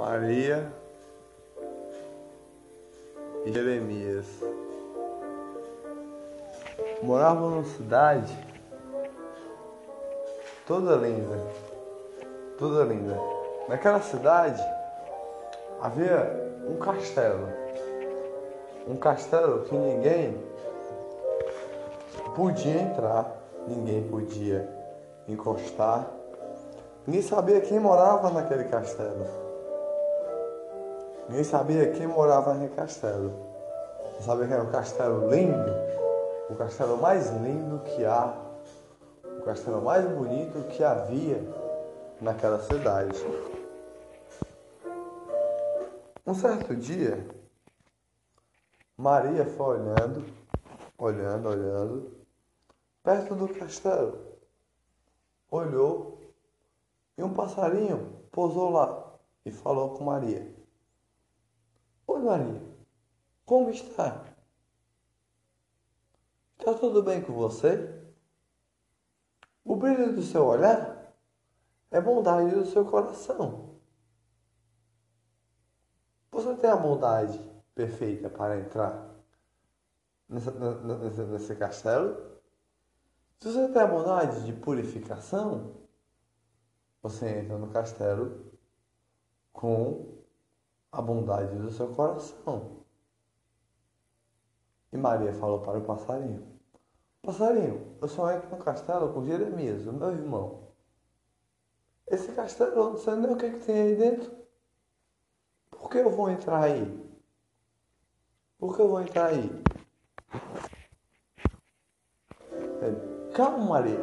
Maria e Jeremias moravam numa cidade toda linda, toda linda. Naquela cidade havia um castelo, um castelo que ninguém podia entrar, ninguém podia encostar, ninguém sabia quem morava naquele castelo. Ninguém sabia quem morava naquele castelo. Você sabia que era um castelo lindo, o castelo mais lindo que há, o castelo mais bonito que havia naquela cidade. Um certo dia, Maria foi olhando, olhando, olhando, perto do castelo. Olhou e um passarinho pousou lá e falou com Maria. Maria. Como está? Está tudo bem com você? O brilho do seu olhar é bondade do seu coração. Você tem a bondade perfeita para entrar nesse castelo? Se você tem a bondade de purificação, você entra no castelo com a bondade do seu coração. E Maria falou para o passarinho: Passarinho, eu só entro no castelo com Jeremias, o meu irmão. Esse castelo, eu não sei nem o que, é que tem aí dentro. Por que eu vou entrar aí? Por que eu vou entrar aí? Calma, Maria.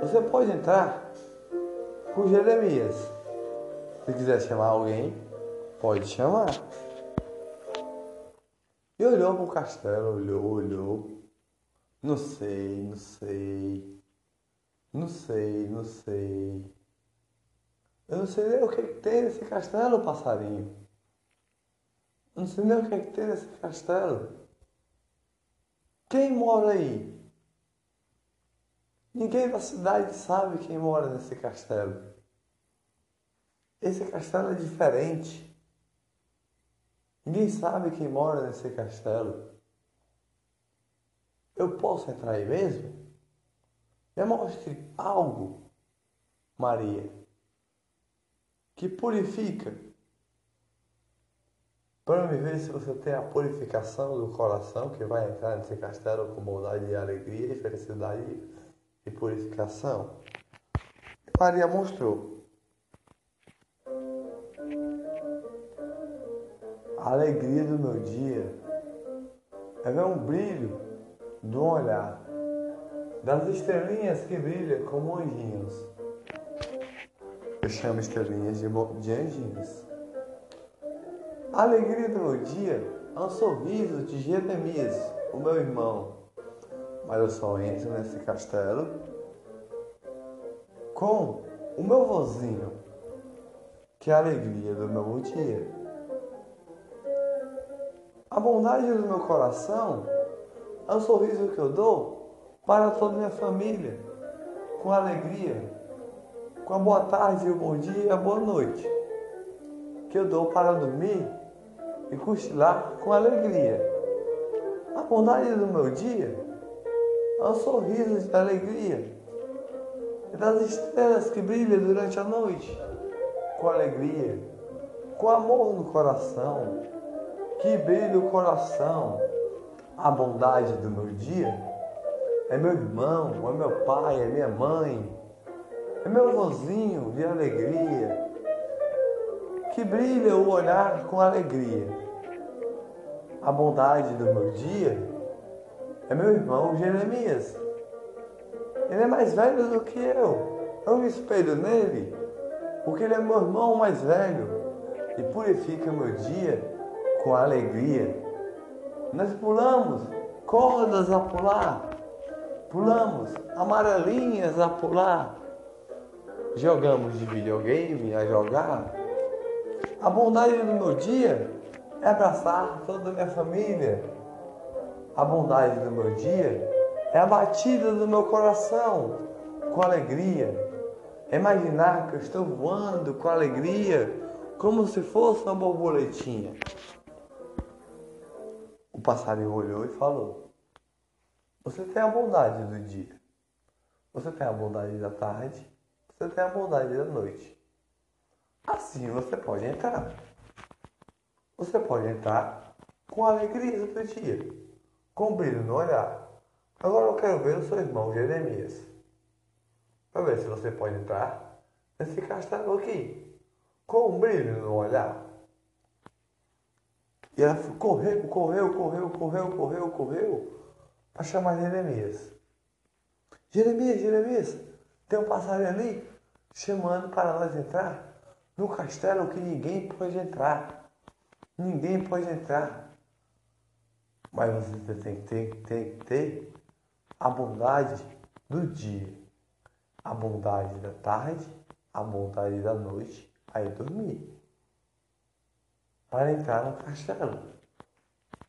Você pode entrar com Jeremias. Se quiser chamar alguém, Pode chamar. E olhou para o castelo, olhou, olhou. Não sei, não sei. Não sei, não sei. Eu não sei nem o que, é que tem nesse castelo, passarinho. Eu não sei nem o que, é que tem nesse castelo. Quem mora aí? Ninguém da cidade sabe quem mora nesse castelo. Esse castelo é diferente. Ninguém sabe quem mora nesse castelo. Eu posso entrar aí mesmo? Me mostre algo, Maria, que purifica. Para me ver se você tem a purificação do coração que vai entrar nesse castelo com bondade e alegria e felicidade e purificação. Maria mostrou. A alegria do meu dia é ver um brilho do olhar, das estrelinhas que brilham como anjinhos. Eu chamo estrelinhas de, de anjinhos. A alegria do meu dia é um sorriso de Jeremias, o meu irmão. Mas eu só entro nesse castelo com o meu vozinho, que é alegria do meu dia. A bondade do meu coração é o sorriso que eu dou para toda a minha família, com alegria, com a boa tarde, o bom dia e a boa noite, que eu dou para dormir e cochilar com alegria. A bondade do meu dia é o sorriso de alegria e das estrelas que brilham durante a noite, com alegria, com amor no coração que brilha o coração. A bondade do meu dia é meu irmão, é meu pai, é minha mãe, é meu vozinho de alegria, que brilha o olhar com alegria. A bondade do meu dia é meu irmão Jeremias. Ele é mais velho do que eu. Eu me espelho nele, porque ele é meu irmão mais velho e purifica meu dia com alegria. Nós pulamos cordas a pular, pulamos amarelinhas a pular, jogamos de videogame a jogar. A bondade do meu dia é abraçar toda a minha família. A bondade do meu dia é a batida do meu coração com alegria. É imaginar que eu estou voando com alegria como se fosse uma borboletinha. O passarinho olhou e falou: Você tem a bondade do dia, você tem a bondade da tarde, você tem a bondade da noite. Assim você pode entrar. Você pode entrar com alegria do dia, com brilho no olhar. Agora eu quero ver o seu irmão Jeremias. Para ver se você pode entrar nesse castelo aqui, com um brilho no olhar. E ela correu, correu, correu, correu, correu, correu, para chamar Jeremias. Jeremias, Jeremias, tem um passarinho ali chamando para nós entrar no castelo que ninguém pode entrar. Ninguém pode entrar. Mas você tem que ter, tem que ter a bondade do dia, a bondade da tarde, a bondade da noite, aí dormir para entrar no castelo.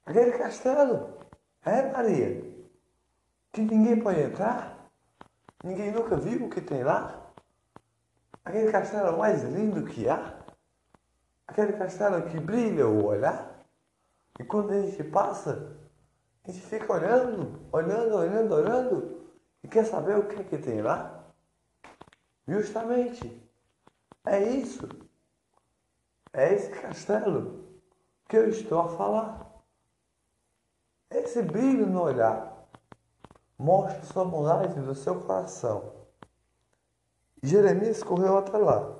Aquele castelo, é Maria, que ninguém pode entrar, ninguém nunca viu o que tem lá. Aquele castelo mais lindo que há, aquele castelo que brilha o olhar, e quando a gente passa, a gente fica olhando, olhando, olhando, olhando, e quer saber o que é que tem lá? Justamente, é isso. É esse castelo que eu estou a falar. Esse brilho no olhar mostra sua bondade do seu coração. Jeremias correu até lá.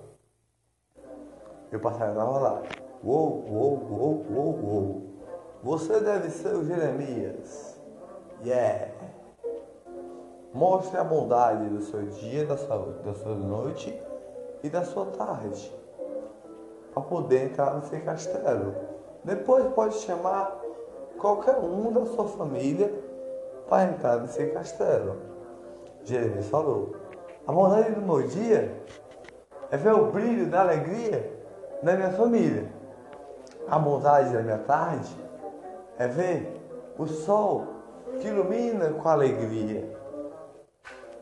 E o passarinho estava lá. Uou, uou, uou, uou, uou. Você deve ser o Jeremias. Yeah. Mostre a bondade do seu dia, da sua, da sua noite e da sua tarde para poder entrar nesse castelo. Depois pode chamar qualquer um da sua família para entrar nesse castelo. Jeremias falou: A bondade do meu dia é ver o brilho da alegria da minha família. A bondade da minha tarde é ver o sol que ilumina com alegria.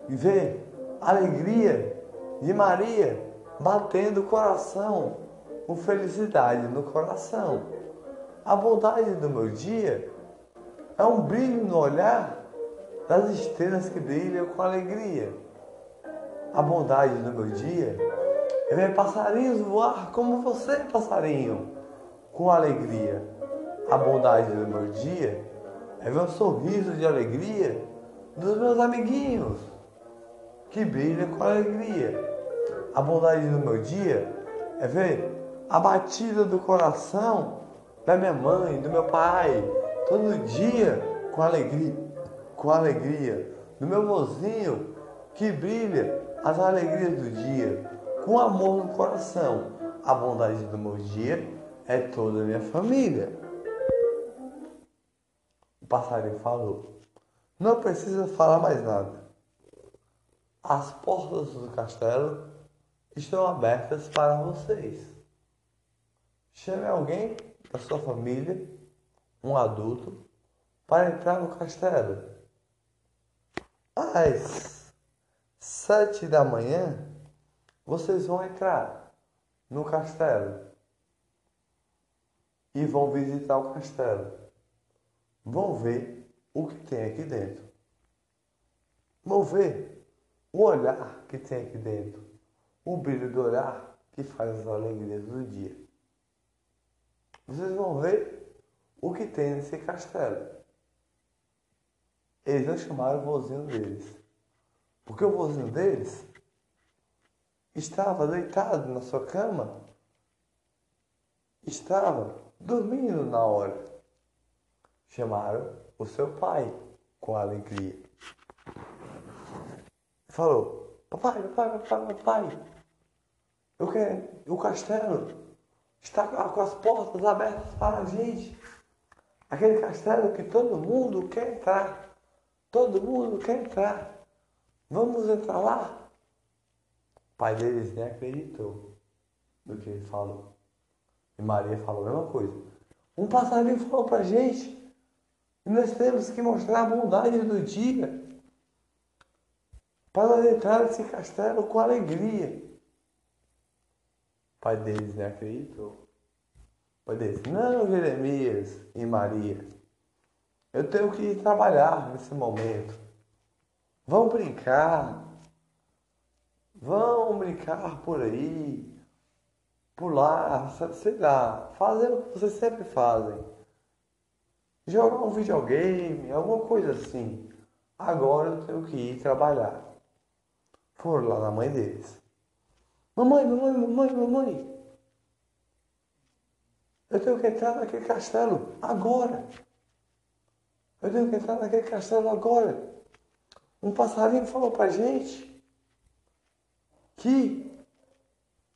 E ver a alegria de Maria batendo o coração com felicidade no coração. A bondade do meu dia é um brilho no olhar das estrelas que brilham com alegria. A bondade do meu dia é ver passarinhos voar como você, passarinho, com alegria. A bondade do meu dia é ver um sorriso de alegria dos meus amiguinhos que brilham com alegria. A bondade do meu dia é ver a batida do coração da minha mãe, do meu pai, todo dia com alegria, com alegria, do meu vozinho que brilha as alegrias do dia, com amor no coração. A bondade do meu dia é toda a minha família. O passarinho falou: Não precisa falar mais nada. As portas do castelo estão abertas para vocês. Chame alguém da sua família, um adulto, para entrar no castelo. Às sete da manhã, vocês vão entrar no castelo e vão visitar o castelo. Vão ver o que tem aqui dentro. Vão ver o olhar que tem aqui dentro. O brilho do olhar que faz as alegrias do dia vocês vão ver o que tem nesse castelo. Eles não chamaram o vozinho deles. Porque o vozinho deles estava deitado na sua cama, estava dormindo na hora. Chamaram o seu pai com alegria. Falou: Papai, papai, papai, papai, eu quero o castelo está com as portas abertas para a gente. Aquele castelo que todo mundo quer entrar. Todo mundo quer entrar. Vamos entrar lá? O pai deles nem acreditou no que ele falou. E Maria falou a mesma coisa. Um passarinho falou para a gente. E nós temos que mostrar a bondade do dia. Para nós entrar nesse castelo com alegria. Pai deles não acreditou. O pai deles, não, Jeremias e Maria, eu tenho que trabalhar nesse momento. Vamos brincar. Vamos brincar por aí. Pular, sei lá, fazer o que vocês sempre fazem. Jogar um videogame, alguma coisa assim. Agora eu tenho que ir trabalhar. Foram lá na mãe deles. Mamãe, mamãe, mamãe, mamãe. Eu tenho que entrar naquele castelo agora. Eu tenho que entrar naquele castelo agora. Um passarinho falou pra gente que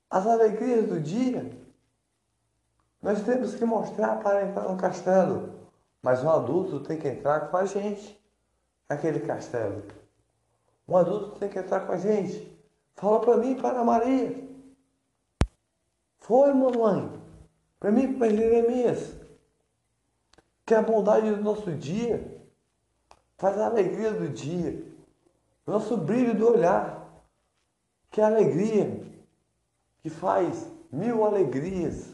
as alegrias do dia nós temos que mostrar para entrar no castelo. Mas um adulto tem que entrar com a gente naquele castelo. Um adulto tem que entrar com a gente. Fala para mim, para Maria. Foi, mamãe. Para mim, para Jeremias. Que a bondade do nosso dia faz a alegria do dia. Nosso brilho do olhar. Que a alegria que faz mil alegrias.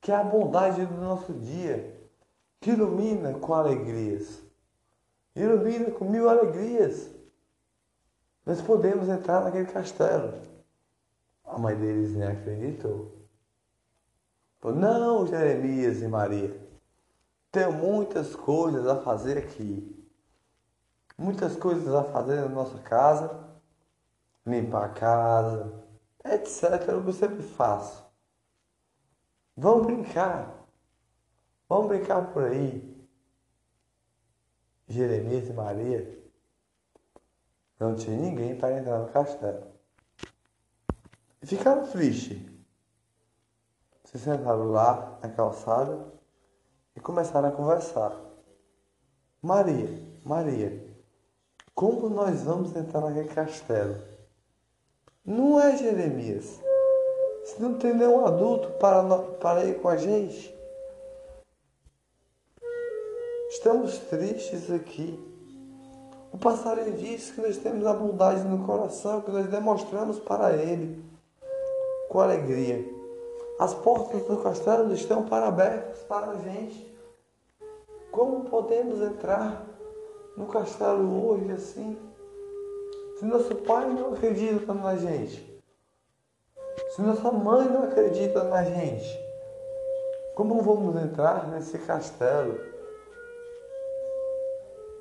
Que é a bondade do nosso dia. Que ilumina com alegrias. Ilumina com mil alegrias. Nós podemos entrar naquele castelo. A mãe deles nem acreditou. Falou, não, Jeremias e Maria. Tenho muitas coisas a fazer aqui. Muitas coisas a fazer na nossa casa. Limpar a casa, etc. O que eu sempre faço. Vamos brincar. Vamos brincar por aí. Jeremias e Maria não tinha ninguém para entrar no castelo. E ficaram tristes. Se sentaram lá na calçada e começaram a conversar. Maria, Maria, como nós vamos entrar naquele castelo? Não é Jeremias. Se não tem nenhum adulto para, para ir com a gente. Estamos tristes aqui. O passarinho diz que nós temos a bondade no coração, que nós demonstramos para ele com alegria. As portas do castelo estão para abertas para a gente. Como podemos entrar no castelo hoje assim? Se nosso pai não acredita na gente, se nossa mãe não acredita na gente, como vamos entrar nesse castelo?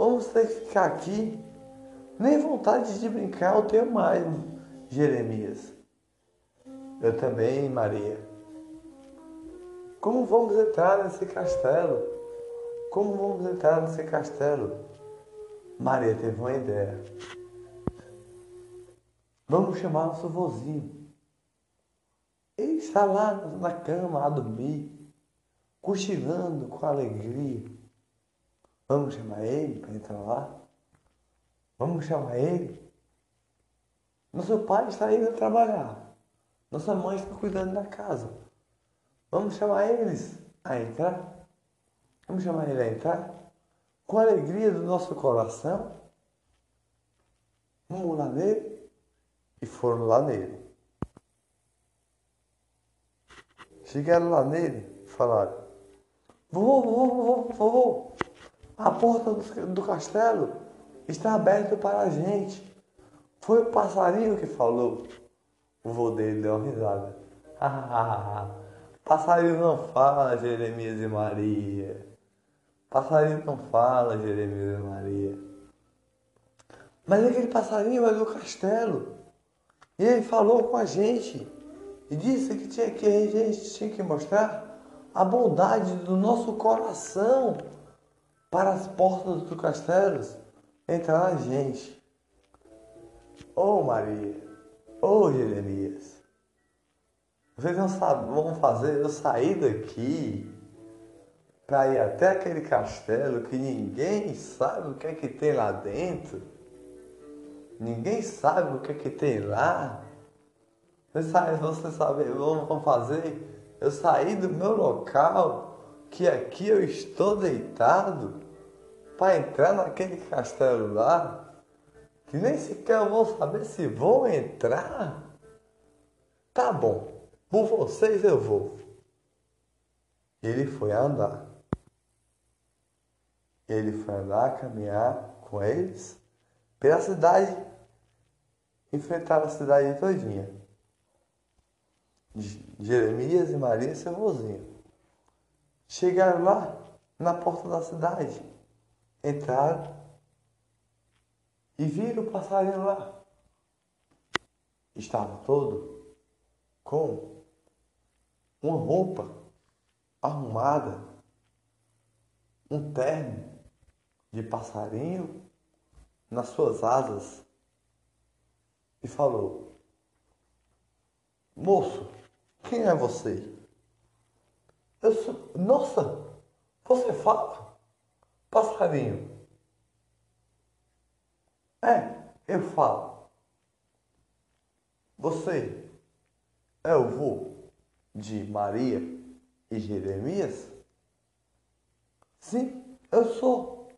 Vamos ter que ficar aqui. Nem vontade de brincar eu tenho mais, Jeremias. Eu também, Maria. Como vamos entrar nesse castelo? Como vamos entrar nesse castelo? Maria teve uma ideia. Vamos chamar nosso vozinho. Ele está lá na cama a dormir, cochilando com alegria. Vamos chamar ele para entrar lá? Vamos chamar ele? Nosso pai está indo trabalhar. Nossa mãe está cuidando da casa. Vamos chamar eles a entrar? Vamos chamar ele a entrar? Com a alegria do nosso coração? Vamos lá nele? E foram lá nele. Chegaram lá nele e falaram: Vovô, vovô, vovô, vovô, a porta do, castelo está aberta para a gente. Foi o passarinho que falou. O vô dele deu uma risada. passarinho não fala, Jeremias e Maria. Passarinho não fala, Jeremias e Maria. Mas aquele passarinho é do castelo. E ele falou com a gente. E disse que, tinha, que a gente tinha que mostrar a bondade do nosso coração para as portas do castelo a gente. Oh Maria, oh Jeremias, vocês não sabem, vão fazer eu sair daqui para ir até aquele castelo que ninguém sabe o que é que tem lá dentro. Ninguém sabe o que é que tem lá. Vocês sabem, vocês sabem, vão fazer eu sair do meu local que aqui eu estou deitado para entrar naquele castelo lá, que nem sequer eu vou saber se vou entrar. Tá bom, Por vocês eu vou. Ele foi andar. Ele foi andar, caminhar com eles pela cidade, enfrentar a cidade todinha. Jeremias e Maria, seu vozinho. Chegaram lá, na porta da cidade. Entraram e viram o passarinho lá. Estava todo com uma roupa arrumada, um terno de passarinho nas suas asas e falou: Moço, quem é você? Eu sou. Nossa, você fala? Passarinho. É, eu falo. Você é o vô de Maria e Jeremias? Sim, eu sou.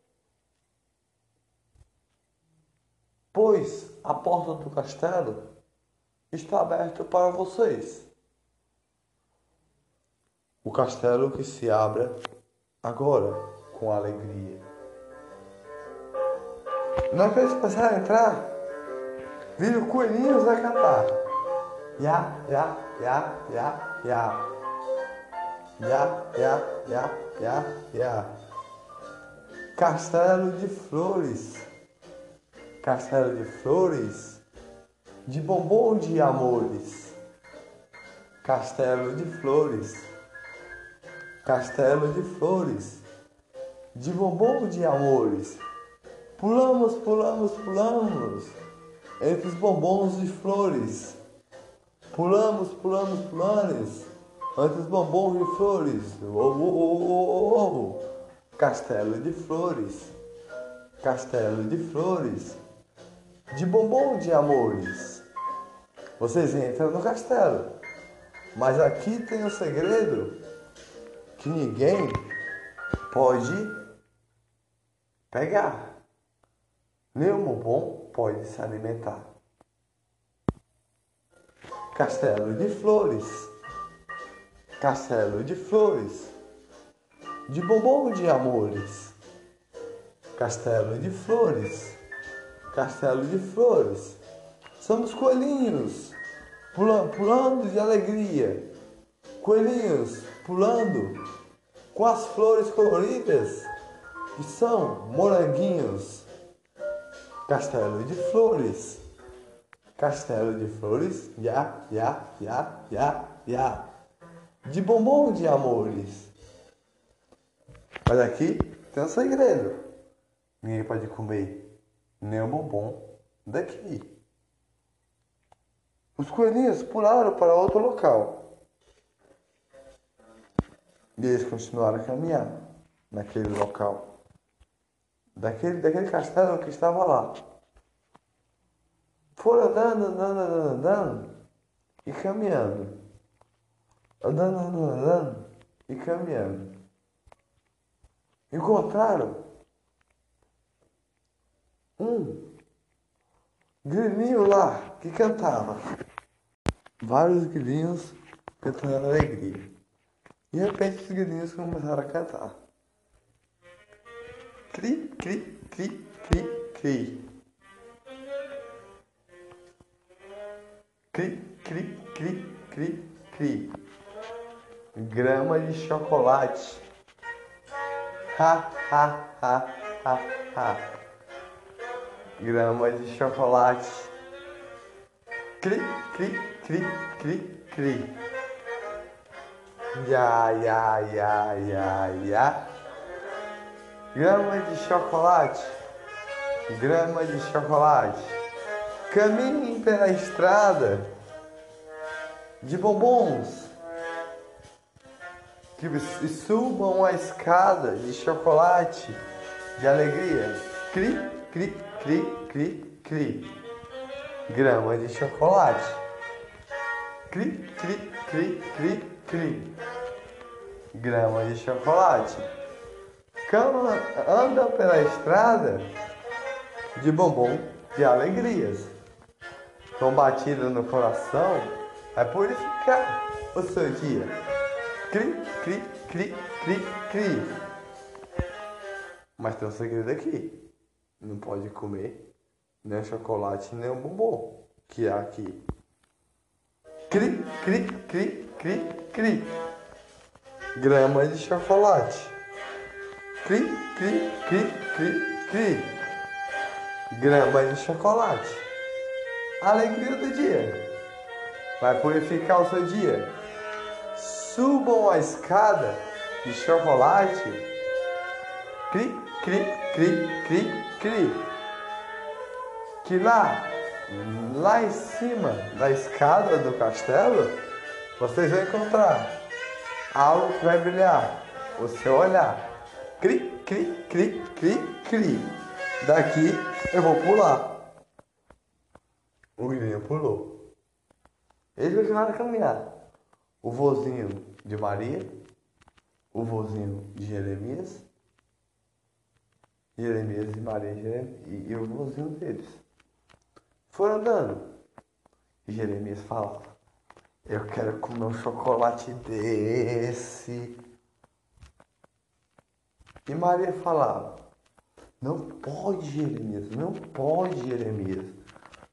Pois a porta do castelo está aberta para vocês. O castelo que se abra agora com alegria. Na hora que eles começaram a entrar, viram coelhinhos a cantar. Ya, ya, ya, ya, ya. Ya, ya, ya, ya, ya. Castelo de flores. Castelo de flores. De bombom de amores. Castelo de flores. Castelo de flores. De bombom de amores. Pulamos, pulamos, pulamos. Entre os bombons de flores. Pulamos, pulamos, pulamos Antes bombons de flores. Oh, oh, oh, oh, Castelo de flores. Castelo de flores. De bombom de amores. Vocês entram no castelo. Mas aqui tem um segredo que ninguém pode pegar. Nenhum bombom pode se alimentar. Castelo de flores castelo de flores, de bombom de amores, castelo de flores, castelo de flores. Somos coelhinhos pulando, pulando de alegria, coelhinhos pulando com as flores coloridas que são moranguinhos. Castelo de flores, castelo de flores, ya, ya, ya, ya, ya de bombom de amores. Mas aqui tem um segredo. Ninguém pode comer nenhum bombom daqui. Os coelhinhos pularam para outro local. E eles continuaram a caminhar naquele local. Daquele, daquele castelo que estava lá. Foram andando, andando, andando, andando e caminhando andando, andando, andando e caminhando. Encontraram um grilinho lá que cantava. Vários grilinhos cantando alegria. E de repente os grilinhos começaram a cantar. Cri, cri, cri, cri, cri. Cri, cri, cri, cri, cri grama de chocolate. Ha, ha, ha, ha, ha. Grama de chocolate. Cri, cri, cri, cri, cri. Ya, ya, ya, ya, ya. Grama de chocolate. Grama de chocolate. Caminhe pela estrada de bombons que subam a escada de chocolate de alegria. Cri, cri, cri, cri, cri. Grama de chocolate. Cri, cri, cri, cri, cri. Grama de chocolate. Cama anda pela estrada de bombom de alegrias. Com batida no coração, vai purificar o seu dia. Cri, cri, cri, cri, cri. Mas tem um segredo aqui. Não pode comer nem chocolate nem bombom que é aqui. Cri, cri, cri, cri, cri. Grama de chocolate. Cri, cri, cri, cri, cri. Grama de chocolate. Alegria do dia. Vai purificar o seu dia. Subam a escada de chocolate. Cri, cri, cri, cri, cri. Que lá, lá em cima da escada do castelo, vocês vão encontrar algo que vai brilhar. Seu olhar. Cri, cri, cri, cri, cri. Daqui eu vou pular. O menino pulou. Eles continuaram a caminhar. O vozinho de Maria, o vozinho de Jeremias, Jeremias e Maria e, e o vozinho deles. Foram andando. E Jeremias falava, eu quero comer um chocolate desse. E Maria falava, não pode, Jeremias, não pode, Jeremias.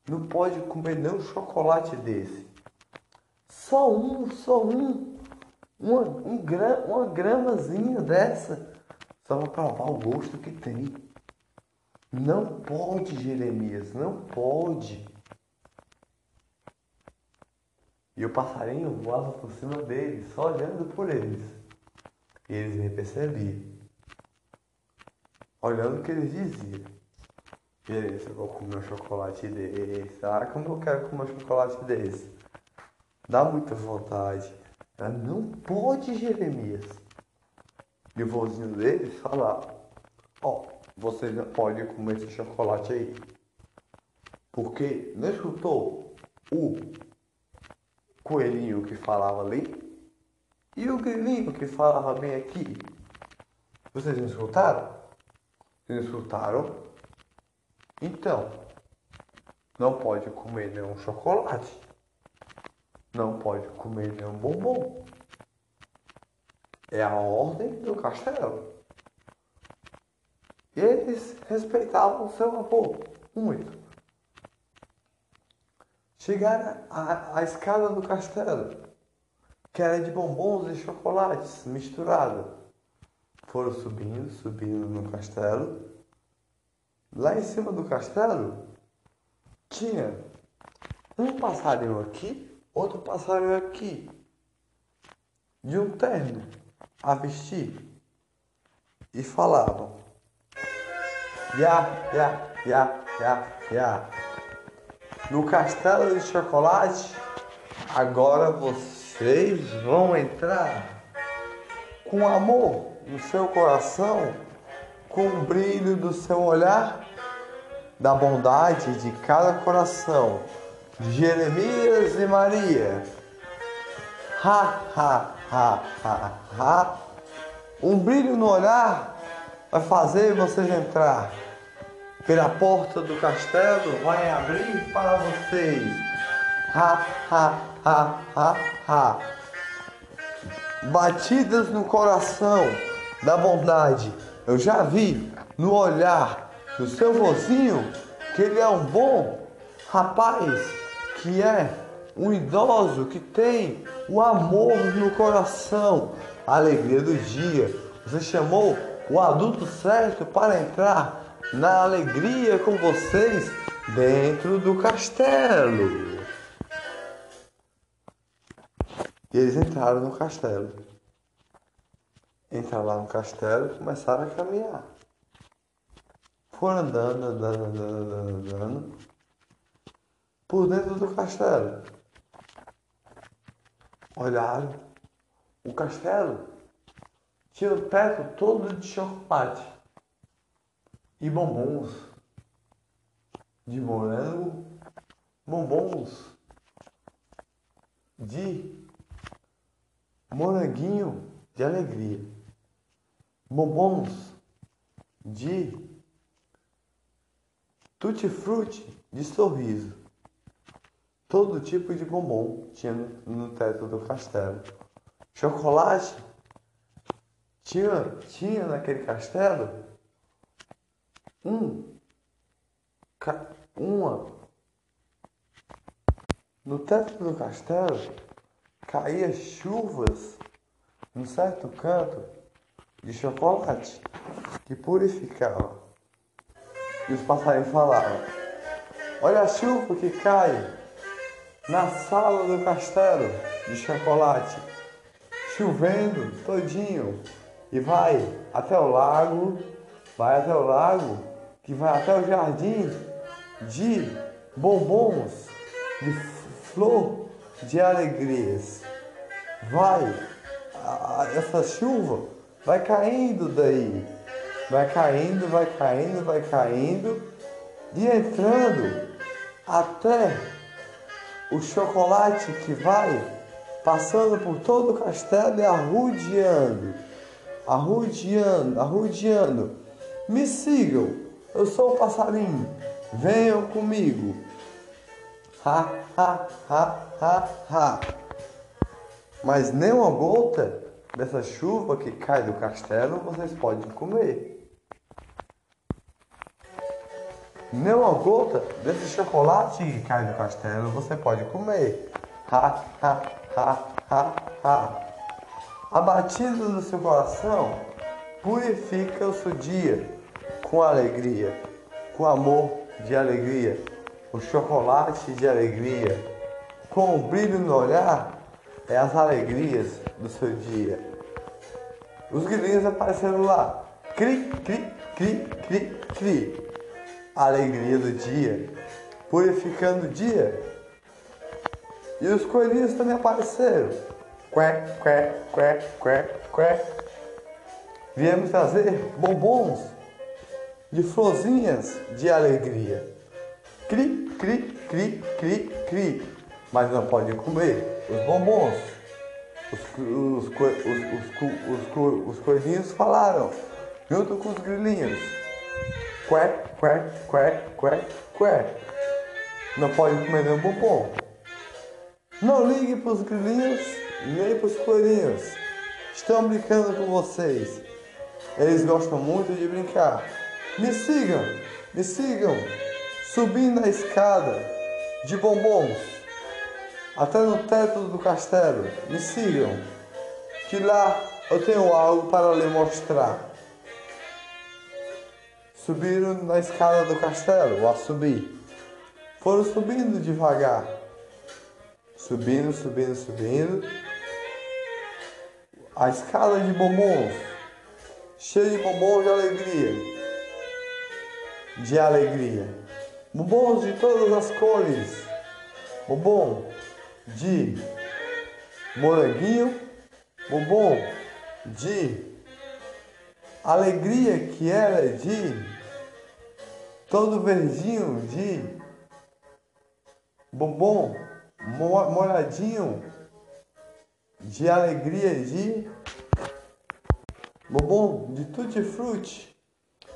Não pode comer nem um chocolate desse. Só um, só um. Uma, um gra, uma gramazinha dessa. Só para provar o gosto que tem. Não pode, Jeremias, não pode. E o passarinho voava por cima deles, só olhando por eles. E eles nem percebiam. Olhando o que eles diziam. Beleza, eu vou comer um chocolate desse. Ah, como eu quero comer um chocolate desse. Dá muita vontade. Ela não pode, Jeremias. E o vozinho deles falava, ó, oh, você não pode comer esse chocolate aí. Porque não escutou o coelhinho que falava ali e o grilinho que falava bem aqui. Vocês não escutaram? Vocês escutaram? Então, não pode comer nenhum chocolate. Não pode comer nenhum bombom. É a ordem do castelo. Eles respeitavam seu avô muito. Chegaram à, à escada do castelo, que era de bombons e chocolates misturados. Foram subindo, subindo no castelo. Lá em cima do castelo tinha um passarinho aqui, outro passarinho aqui, de um terno a vestir. E falavam: Ya, ya, ya, ya, ya. No castelo de chocolate, agora vocês vão entrar com amor no seu coração, com o brilho do seu olhar, da bondade de cada coração, de Jeremias e Maria. Ha, ha, ha, ha, ha. Um brilho no olhar vai fazer vocês entrar pela porta do castelo, vai abrir para vocês. Ha, ha, ha, ha, ha. Batidas no coração da bondade. Eu já vi no olhar do seu vozinho que ele é um bom rapaz, que é um idoso que tem o amor no coração, a alegria do dia. Você chamou o adulto certo para entrar na alegria com vocês dentro do castelo. E eles entraram no castelo. Entraram lá no castelo e começaram a caminhar. Foram andando, andando, andando, andando, andando por dentro do castelo. Olharam. O castelo tinha o teto todo de chocolate e bombons. De morango, bombons. De moranguinho de alegria, bombons de tutti-frutti de sorriso, Todo tipo de bombom tinha no teto do castelo. Chocolate tinha, tinha naquele castelo um, uma. No teto do castelo caía chuvas num certo canto de chocolate que purificava. E os passarinhos falavam: Olha a chuva que cai na sala do castelo de chocolate, chovendo todinho, e vai até o lago, vai até o lago, que vai até o jardim de bombons, de flor de alegrias. Vai, essa chuva vai caindo daí, vai caindo, vai caindo, vai caindo e entrando até o chocolate que vai passando por todo o castelo e arrudeando, arrudeando, arrudeando. Me sigam, eu sou o passarinho, venham comigo. Ha, ha, ha, ha, ha. Mas nem uma gota dessa chuva que cai do castelo vocês podem comer. Nem uma gota desse chocolate que cai do castelo você pode comer. Ha, ha, ha, ha, ha. A batida do seu coração purifica o seu dia com alegria, com amor de alegria, o chocolate de alegria, com o brilho no olhar é as alegrias do seu dia. Os grilinhos apareceram lá. Cri, cri, cri, cri, cri alegria do dia, purificando o dia. E os coelhinhos também apareceram. Qué, qué, qué, qué, qué. Viemos trazer bombons de florzinhas de alegria. Cri, cri, cri, cri, cri. Mas não pode comer os bombons. Os, os, os, os, os coelhinhos falaram, junto com os grilinhos. Qué, qué, qué, qué, qué. Não pode comer nenhum bombom. Não ligue para os grilinhos nem para os coelhinhos. Estão brincando com vocês. Eles gostam muito de brincar. Me sigam, me sigam. Subindo a escada de bombons até no teto do castelo. Me sigam, que lá eu tenho algo para lhe mostrar. Subiram na escada do castelo, a subir. Foram subindo devagar. Subindo, subindo, subindo. A escada de bombons. Cheia de bombons de alegria. De alegria. Bombons de todas as cores. Bombom de moranguinho. Bombom de alegria que era de todo verdinho de bombom, molhadinho de alegria de bombom de tutti frutti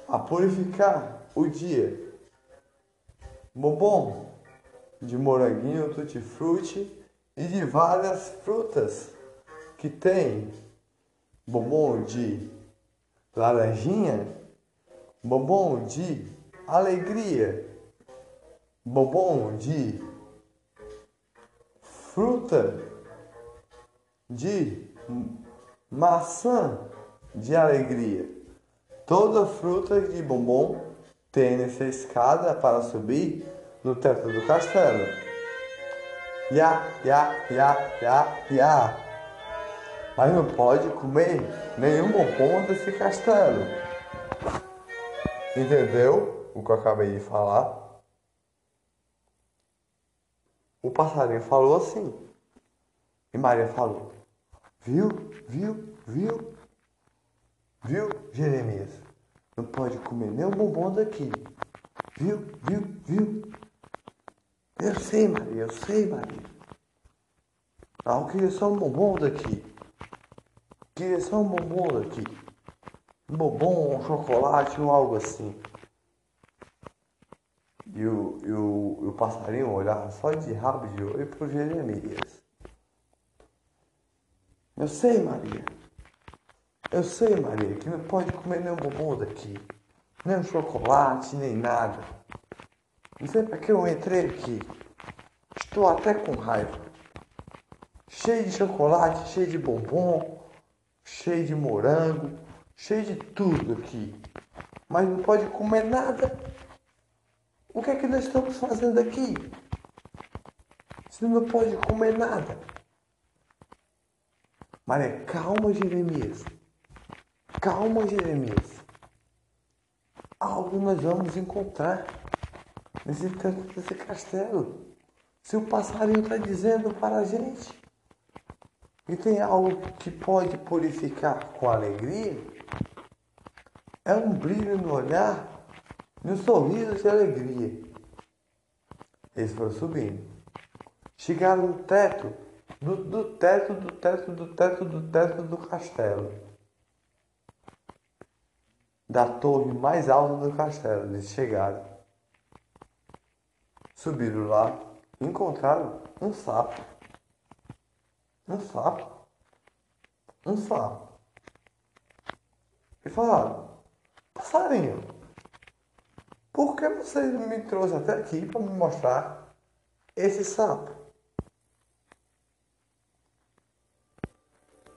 a purificar o dia. Bombom de moranguinho, tutti frutti e de várias frutas que tem bombom de laranjinha, bombom de alegria, bombom de fruta, de maçã de alegria. Toda fruta de bombom tem nessa escada para subir no teto do castelo. Ya, ya, ya, ya, ya mas não pode comer nenhum bombom desse castelo. Entendeu o que eu acabei de falar? O passarinho falou assim. E Maria falou: Viu, viu, viu, viu, Jeremias? Não pode comer nenhum bombom daqui. Viu, viu, viu? Eu sei, Maria, eu sei, Maria. Ah, eu queria só um bombom daqui. Queria só um bombom aqui. Um bombom, um chocolate ou algo assim. e o, e o, o passarinho olhava só de rabo de olho pro Jeremias. Eu sei, Maria. Eu sei, Maria, que não pode comer nenhum bombom daqui. Nem um chocolate, nem nada. Não sei para que eu entrei aqui. Estou até com raiva. Cheio de chocolate, cheio de bombom, cheio de morango, cheio de tudo aqui. Mas não pode comer nada. O que é que nós estamos fazendo aqui? Você não pode comer nada. Maria, calma, Jeremias. Calma, Jeremias. Algo nós vamos encontrar nesse canto desse castelo. Se o passarinho está dizendo para a gente que tem algo que pode purificar com alegria, é um brilho no olhar um sorriso de alegria. Eles foram subindo. Chegaram no teto, do, do teto, do teto, do teto, do teto do castelo. Da torre mais alta do castelo. Eles chegaram. Subiram lá encontraram um sapo. Um sapo. Um sapo. E falaram, passarinho, por que você me trouxe até aqui para me mostrar esse sapo?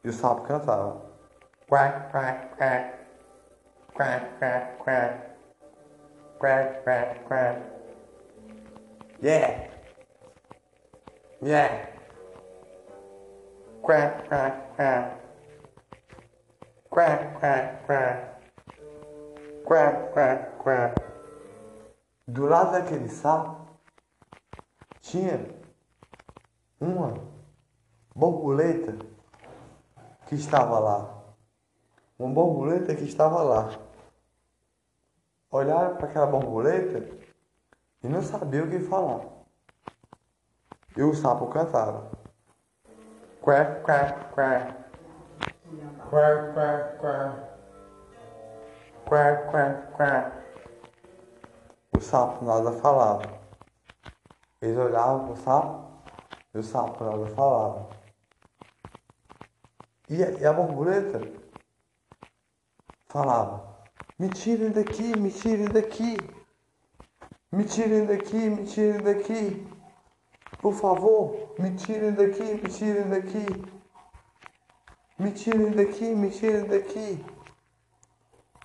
E o sapo cantava. Quack, quack, quack. Quack, quack, quack. Quack, quack, quack. Yeah. Yeah. Quack, quack, quack. Quack, quack, quack. Quack, quack, quack. Do lado daquele sapo tinha uma borboleta que estava lá. Uma borboleta que estava lá. Olharam para aquela borboleta e não sabia o que falar. E o sapo cantava. Quack, quack, quack. Quack, quack, quack. Quack, quack, quack. O sapo nada falava. Eles olhavam pro sapo e o sapo nada falava. E a borboleta falava: Me tirem daqui, me tirem daqui. Me tirem daqui, me tirem daqui. Por favor, me tirem daqui, me tirem daqui. Me tirem daqui, me tirem daqui.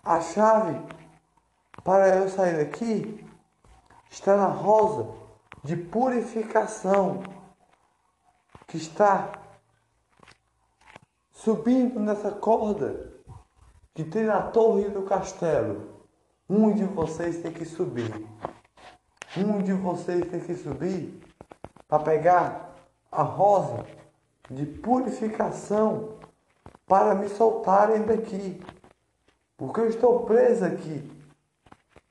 A chave para eu sair daqui está na rosa de purificação que está subindo nessa corda que tem na torre do castelo. Um de vocês tem que subir. Um de vocês tem que subir para pegar a rosa de purificação para me soltarem daqui. Porque eu estou preso aqui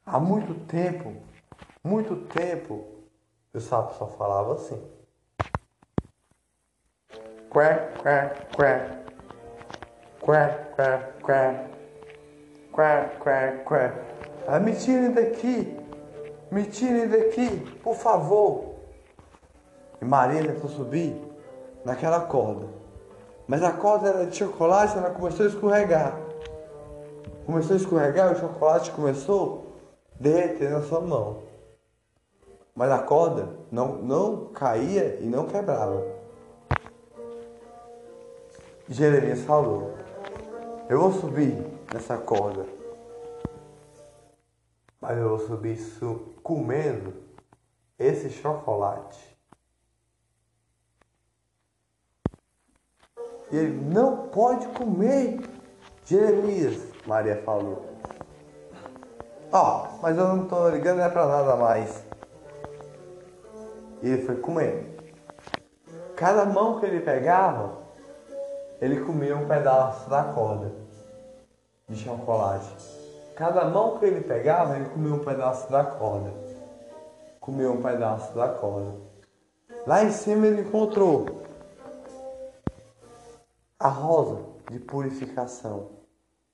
há muito tempo. Muito tempo. O sapo só falava assim. Quack, quack, quack. Quack, quack, quack. Quack, quack, quack. Ah, me tirem daqui. Me tirem daqui, por favor. E Maria tentou subir naquela corda. Mas a corda era de chocolate, ela começou a escorregar. Começou a escorregar, o chocolate começou a derreter na sua mão. Mas a corda não, não caía e não quebrava. Jeremias falou: Eu vou subir nessa corda, mas eu vou subir comendo esse chocolate. E ele não pode comer. Jeremias, Maria falou. Ó, oh, mas eu não estou ligando não é para nada mais. E ele foi comendo. Cada mão que ele pegava, ele comia um pedaço da corda de chocolate. Cada mão que ele pegava, ele comia um pedaço da corda. Comia um pedaço da corda. Lá em cima ele encontrou a rosa de purificação,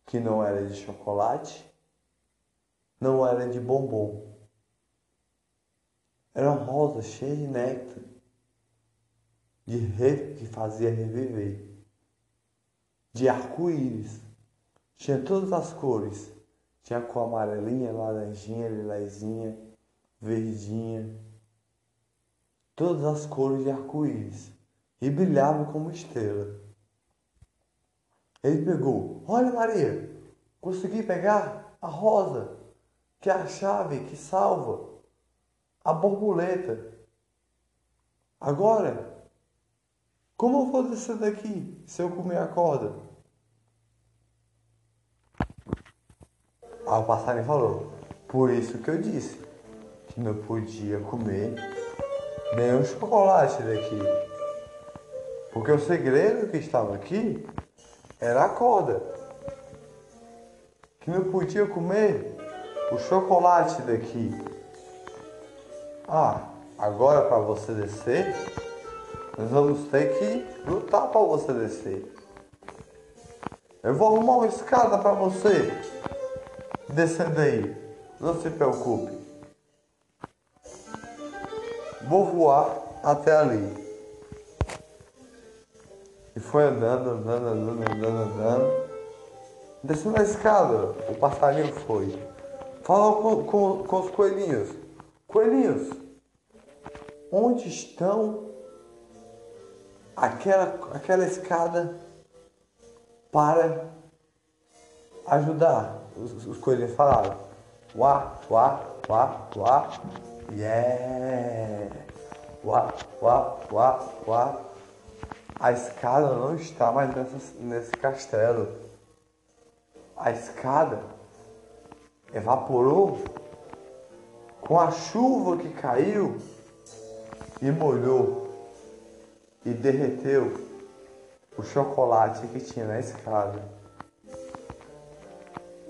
que não era de chocolate, não era de bombom, eram rosas cheias de néctar, de re... que fazia reviver, de arco-íris. Tinha todas as cores. Tinha cor amarelinha, laranjinha, lilazinha, verdinha. Todas as cores de arco-íris. E brilhava como estrela. Ele pegou, olha Maria, consegui pegar a rosa, que é a chave que salva a borboleta. Agora, como eu vou descer daqui se eu comer a corda? Aí o passarinho falou, por isso que eu disse que não podia comer nenhum chocolate daqui. Porque o segredo que estava aqui era a corda. Que não podia comer o chocolate daqui. Ah, agora para você descer, nós vamos ter que lutar para você descer. Eu vou arrumar uma escada para você descer daí. Não se preocupe. Vou voar até ali. E foi andando, andando, andando, andando, andando. Descendo a escada, o passarinho foi. Falou com, com, com os coelhinhos. Coelhinhos, onde estão aquela, aquela escada para ajudar? Os, os coelhinhos falaram. Uá, uá, uá, uá, yeah. Uá, uá, uá, uá. A escada não está mais nessa, nesse castelo. A escada evaporou com a chuva que caiu e molhou e derreteu o chocolate que tinha na escada.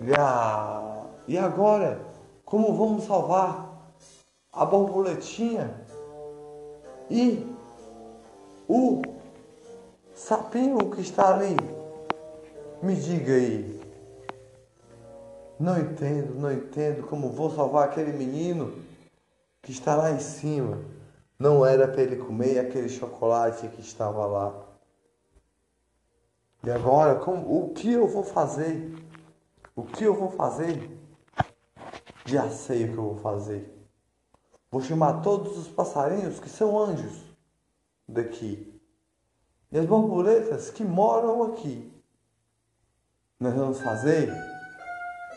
E, a... e agora, como vamos salvar a borboletinha e o sapinho que está ali? Me diga aí. Não entendo, não entendo como vou salvar aquele menino que está lá em cima. Não era para ele comer aquele chocolate que estava lá. E agora, como, o que eu vou fazer? O que eu vou fazer? Já sei o que eu vou fazer. Vou chamar todos os passarinhos que são anjos daqui. E as borboletas que moram aqui. Nós vamos fazer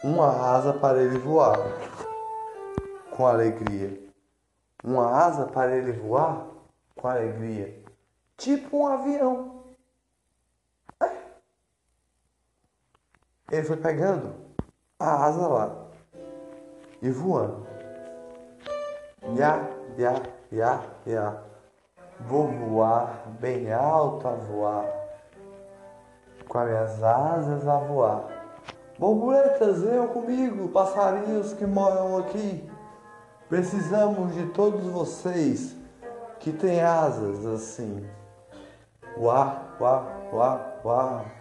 uma asa para ele voar com alegria. Uma asa para ele voar com alegria. Tipo um avião. Ele foi pegando a asa lá e voando. Ya, ya, ya, ya. Vou voar bem alto a voar, com as minhas asas a voar. Borboletas, venham comigo, passarinhos que moram aqui. Precisamos de todos vocês que têm asas assim. Uá, uá, uá, uá.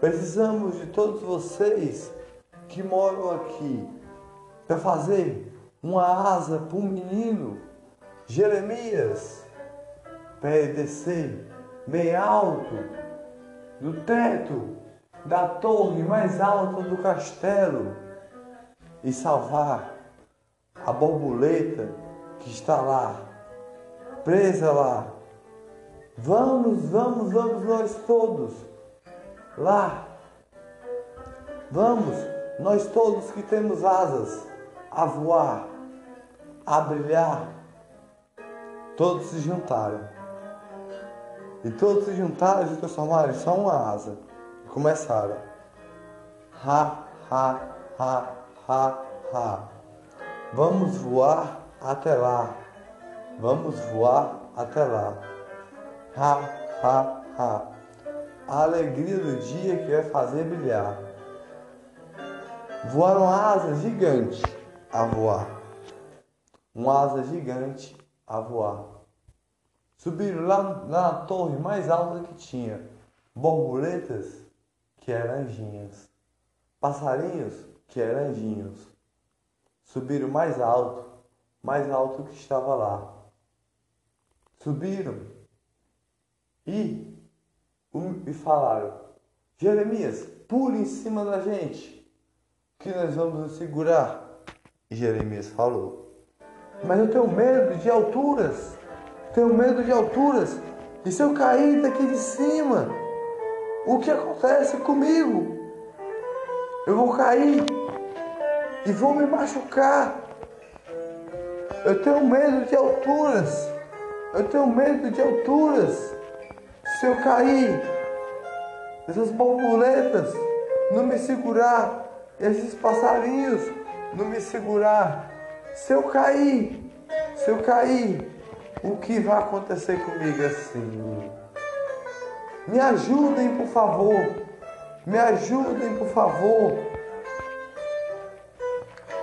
Precisamos de todos vocês que moram aqui para fazer uma asa para um menino, Jeremias, para ele descer bem alto do teto da torre mais alta do castelo e salvar a borboleta que está lá, presa lá. Vamos, vamos, vamos nós todos lá. Vamos, nós todos que temos asas a voar, a brilhar. Todos se juntaram. E todos se juntaram e se transformaram em só uma asa começaram. Ha, ha, ha, ha, ha. Vamos voar até lá. Vamos voar até lá. Ha, ha, ha. A alegria do dia que vai fazer brilhar. Voaram asas gigantes a voar. Uma asa gigante a voar. Subiram lá, lá na torre mais alta que tinha. Borboletas que eram anjinhos. Passarinhos, que eram anjinhos. Subiram mais alto mais alto que estava lá. Subiram e, e falaram: Jeremias, pule em cima da gente, que nós vamos segurar. E Jeremias falou: Mas eu tenho medo de alturas, tenho medo de alturas, e se eu cair daqui de cima, o que acontece comigo? Eu vou cair e vou me machucar. Eu tenho medo de alturas. Eu tenho medo de alturas. Se eu cair, essas borboletas não me segurar, esses passarinhos não me segurar. Se eu cair, se eu cair, o que vai acontecer comigo assim? Me ajudem, por favor. Me ajudem, por favor.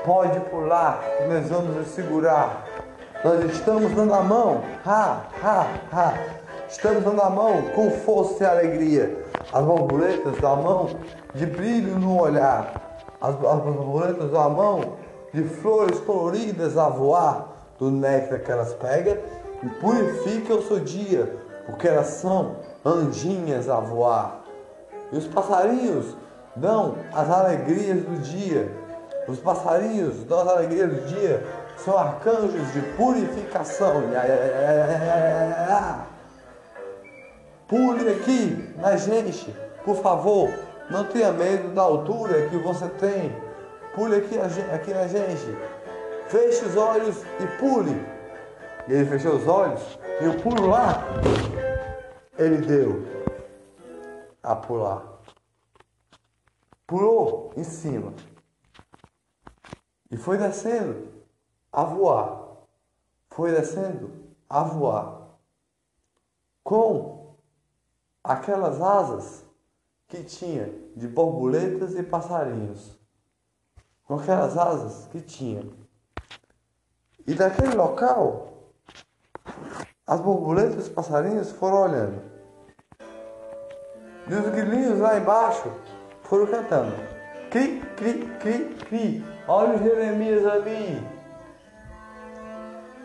Pode pular, nós vamos nos segurar. Nós estamos dando a mão. Ha, ha, ha. Estamos dando a mão com força e alegria. As borboletas dão a mão de brilho no olhar. As, as borboletas dão a mão de flores coloridas a voar do néctar que elas pegam e purificam o seu dia, porque elas são anjinhas a voar. E os passarinhos dão as alegrias do dia. Os passarinhos dão as alegrias do dia são arcanjos de purificação. Pule aqui na gente, por favor. Não tenha medo da altura que você tem. Pule aqui, aqui na gente. Feche os olhos e pule. E ele fechou os olhos e o pulo lá. Ele deu a pular. Pulou em cima. E foi descendo a voar. Foi descendo a voar. Com aquelas asas que tinha de borboletas e passarinhos. Com aquelas asas que tinha. E daquele local, as borboletas e os passarinhos foram olhando. E os grilinhos lá embaixo foram cantando. Cri, cri, cri, cri. Olha o Jeremias ali.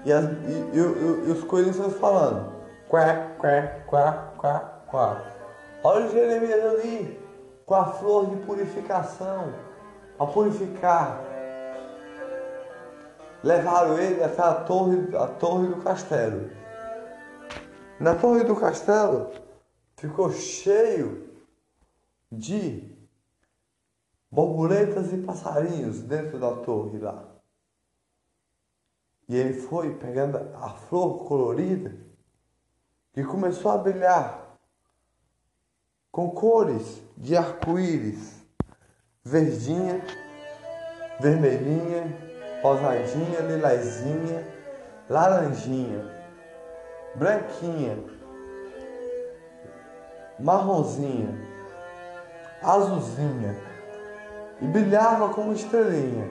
E, as, e, e, e, os coelhinhos falando. Quá, quá, quá, quá, quá. Olha o Jeremias ali, com a flor de purificação, a purificar. Levaram ele até a torre, a torre do castelo. Na torre do castelo ficou cheio de borboletas e passarinhos dentro da torre lá. E ele foi pegando a flor colorida e começou a brilhar com cores de arco-íris, verdinha, vermelhinha, rosadinha, lilazinha, laranjinha, branquinha, marronzinha, azulzinha e brilhava como estrelinha.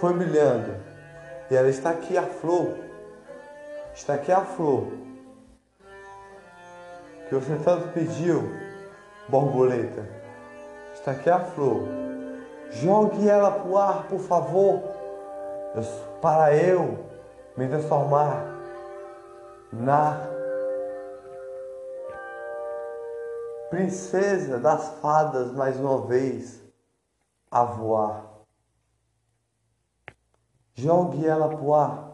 Foi brilhando e ela está aqui a flor. Está aqui a flor. Que você tanto pediu, borboleta. Está aqui a flor. Jogue ela para o ar, por favor. Para eu me transformar na princesa das fadas mais uma vez a voar. Jogue ela pro ar.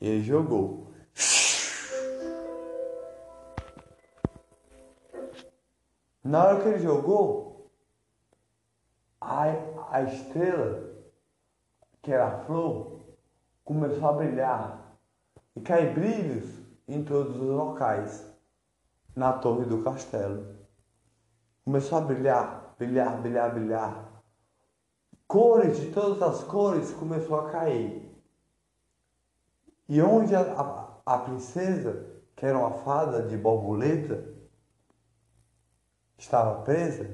E ele jogou. Na hora que ele jogou, a, a estrela, que era a flor, começou a brilhar e cair brilhos em todos os locais na torre do castelo. Começou a brilhar, brilhar, brilhar, brilhar cores de todas as cores começou a cair. E onde a, a, a princesa, que era uma fada de borboleta, estava presa,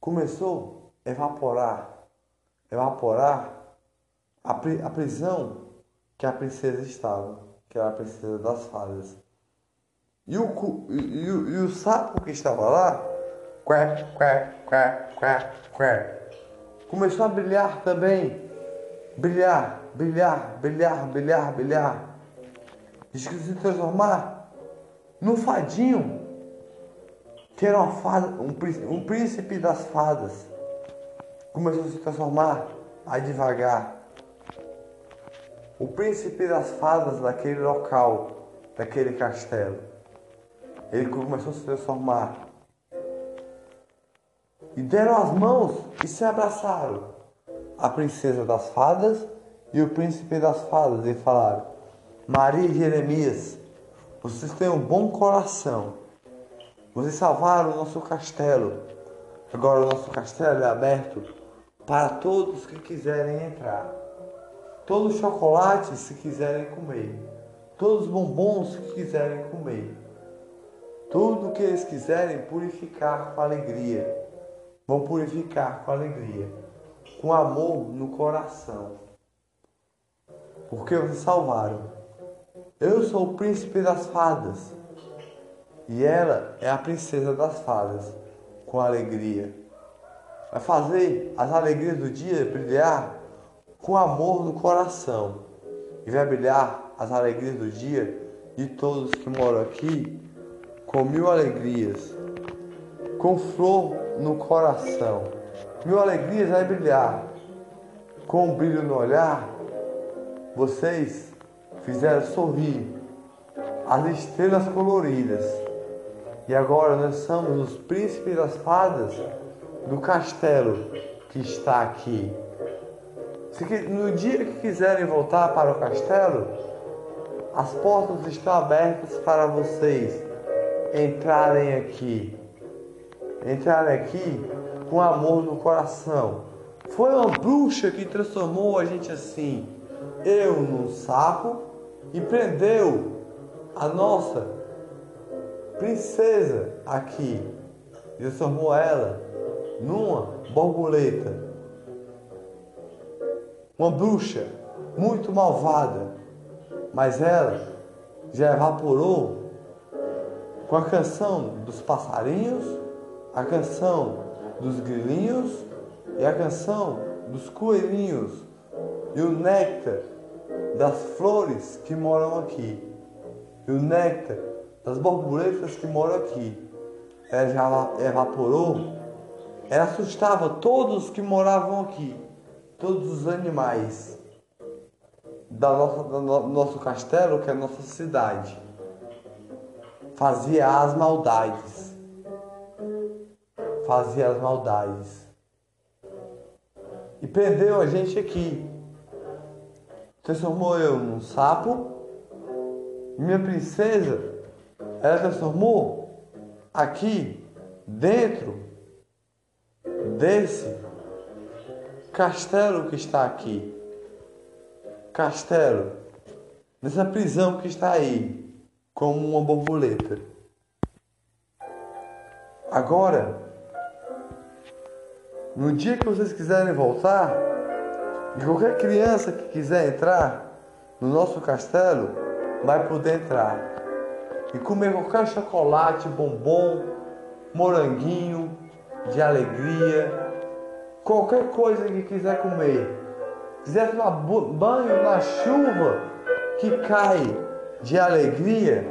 começou a evaporar, evaporar a, a prisão que a princesa estava, que era a princesa das fadas. E o, e, e, e o sapo que estava lá, quá, quá, quá, quá, quá, começou a brilhar também. Brilhar. brilhar, brilhar, brilhar, brilhar. Que se transformar num fadinho, que era uma fada, um, um príncipe das fadas. Começou a se transformar aí devagar. O príncipe das fadas daquele local, daquele castelo. Ele começou a se transformar. E deram as mãos e se abraçaram. A princesa das fadas e o príncipe das fadas. E falaram: Maria e Jeremias, vocês têm um bom coração. Vocês salvaram o nosso castelo. Agora o nosso castelo é aberto para todos que quiserem entrar. Todos os chocolates se quiserem comer. Todos os bombons que quiserem comer. Tudo que eles quiserem purificar com alegria. Vão purificar com alegria. Com amor no coração. Porque vocês salvaram. Eu sou o príncipe das fadas. E ela é a princesa das fadas, com alegria. Vai fazer as alegrias do dia brilhar com amor no coração. E vai brilhar as alegrias do dia de todos que moram aqui com mil alegrias, com flor no coração. Mil alegrias vai brilhar com um brilho no olhar. Vocês fizeram sorrir as estrelas coloridas. E agora nós somos os príncipes das fadas do castelo que está aqui. No dia que quiserem voltar para o castelo, as portas estão abertas para vocês entrarem aqui. Entrarem aqui com amor no coração. Foi uma bruxa que transformou a gente assim. Eu num sapo e prendeu a nossa princesa aqui. Transformou ela numa borboleta, uma bruxa muito malvada, mas ela já evaporou com a canção dos passarinhos, a canção dos grilinhos e a canção dos coelhinhos e o néctar das flores que moram aqui. E o néctar das borboletas que moram aqui. Ela já evaporou, ela assustava todos que moravam aqui, todos os animais da nossa, do nosso castelo, que é a nossa cidade. Fazia as maldades. Fazia as maldades. E prendeu a gente aqui transformou eu num sapo. Minha princesa, ela transformou aqui dentro desse castelo que está aqui. Castelo. Nessa prisão que está aí, como uma borboleta. Agora, no dia que vocês quiserem voltar, e qualquer criança que quiser entrar no nosso castelo vai poder entrar e comer qualquer chocolate, bombom, moranguinho de alegria, qualquer coisa que quiser comer. Quiser tomar banho na chuva que cai de alegria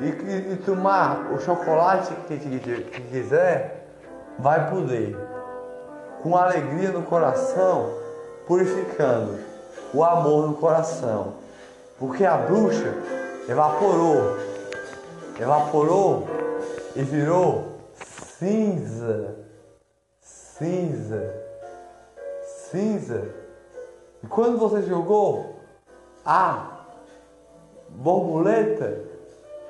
e, e, e tomar o chocolate que, que, que quiser, vai poder. Com alegria no coração, purificando o amor no coração. Porque a bruxa evaporou, evaporou e virou cinza, cinza, cinza. E quando você jogou a borboleta,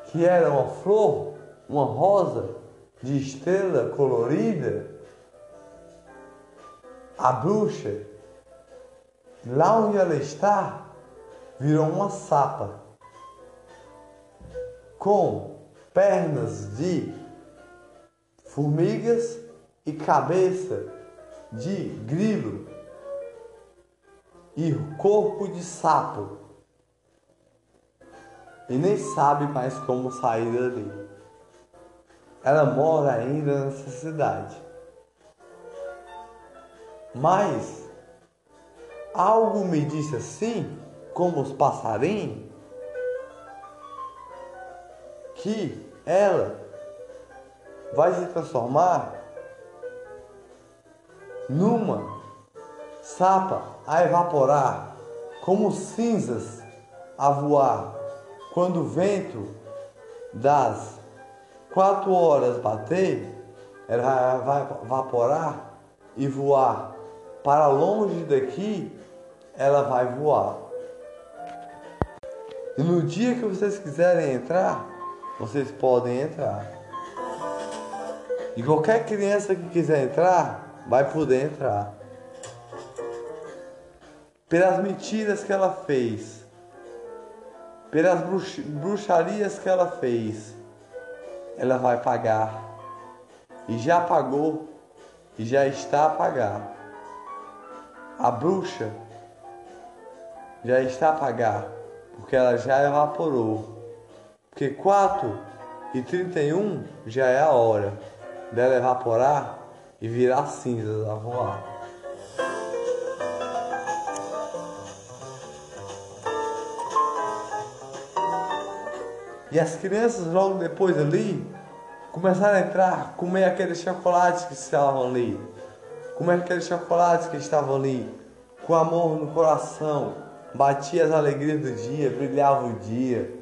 que era uma flor, uma rosa de estrela colorida, a bruxa Lá onde ela está, virou uma sapa com pernas de formigas e cabeça de grilo e corpo de sapo. E nem sabe mais como sair dali. Ela mora ainda nessa cidade. Mas algo me disse assim, como os passarinhos, que ela vai se transformar numa sapa a evaporar, como cinzas a voar, quando o vento das quatro horas bater, ela vai evaporar e voar para longe daqui, ela vai voar. E no dia que vocês quiserem entrar, vocês podem entrar. E qualquer criança que quiser entrar, vai poder entrar. Pelas mentiras que ela fez, pelas bruxarias que ela fez, ela vai pagar. E já pagou, e já está a pagar. A bruxa já está a pagar, porque ela já evaporou. Porque 4 e 31 já é a hora dela evaporar e virar cinzas a voar. E as crianças logo depois ali começaram a entrar, comer aqueles chocolates que estavam ali. Comer aqueles chocolates que estavam ali, com amor no coração, batia as alegrias do dia, brilhava o dia,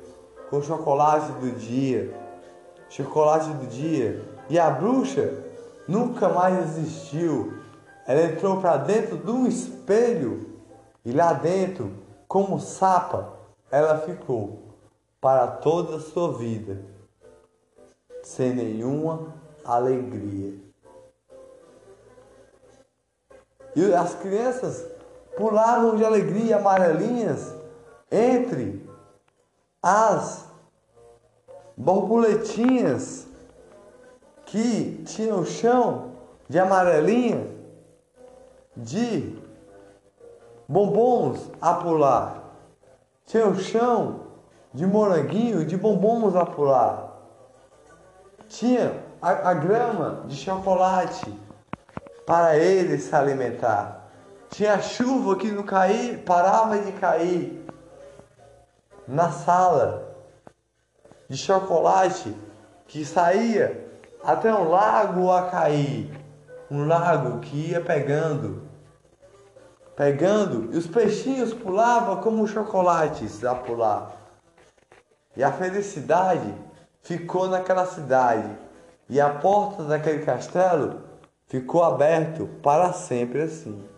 com o chocolate do dia, chocolate do dia. E a bruxa nunca mais existiu. Ela entrou para dentro de um espelho e lá dentro, como sapa, ela ficou para toda a sua vida, sem nenhuma alegria. E as crianças pulavam de alegria amarelinhas entre as borboletinhas que tinham o chão de amarelinha de bombons a pular. Tinha o chão de moranguinho, de bombons a pular. Tinha a, a grama de chocolate para ele se alimentar. Tinha chuva que não caía, parava de cair na sala de chocolate que saía até um lago a cair. Um lago que ia pegando, pegando, e os peixinhos pulavam como chocolates a pular. E a felicidade ficou naquela cidade. E a porta daquele castelo ficou aberto para sempre assim.